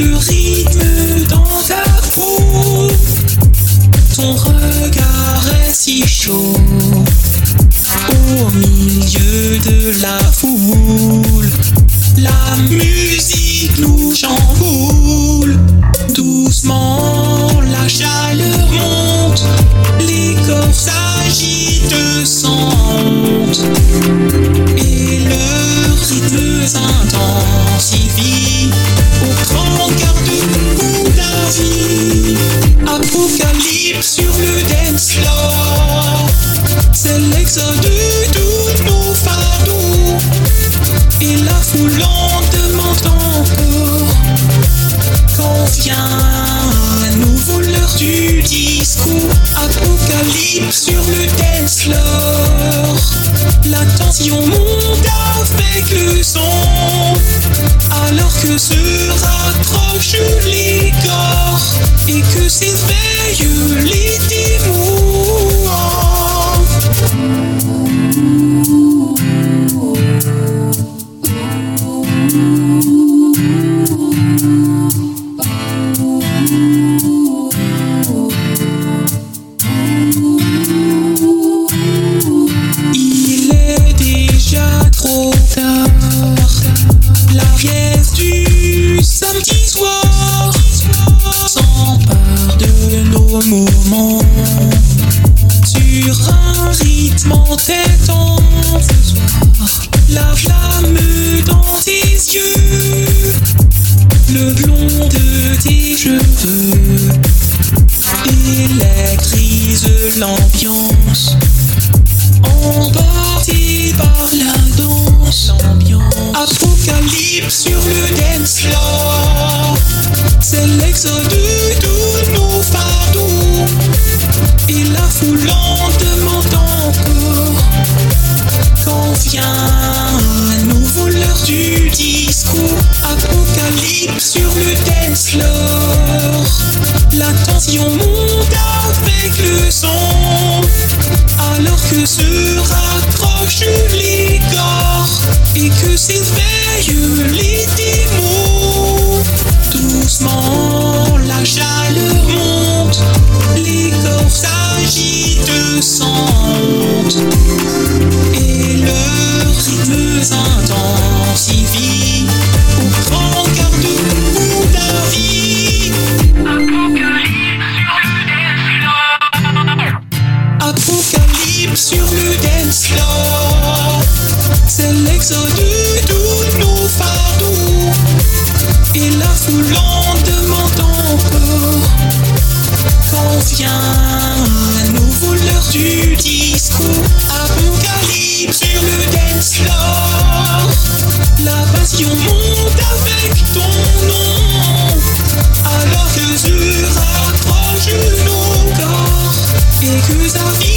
Le rythme dans ta peau, ton regard est si chaud. Au milieu de la foule, la musique nous chamboule. Doucement, la chaleur monte, les corps s'agitent sans honte. Apocalypse sur le dance c'est l'exode de tous nos fardeaux. Et la foule en demande encore. Quand vient un nouveau l'heure du disco Apocalypse sur le dance floor. La tension monte avec le son Alors que se rapprochent les corps Et que s'éveillent les démons sur un rythme entêtant. Ce soir, la flamme dans tes yeux, le blond de tes cheveux électrise l'ambiance. Emporté par la danse ambiance Apocalypse sur le dance floor C'est l'exode Et la foule en demande encore Quand vient un nouveau l'heure du disco Apocalypse sur le dance floor La tension monte avec le son alors que se rapprochent les corps et que s'éveillent les démons. Doucement, L'exode de nos fardeaux Et la foule en demande encore Quand vient à nouveau l'heure du disco Apocalypse sur le dance La passion monte avec ton nom. Alors que se rapprochent nos corps et que s'affirment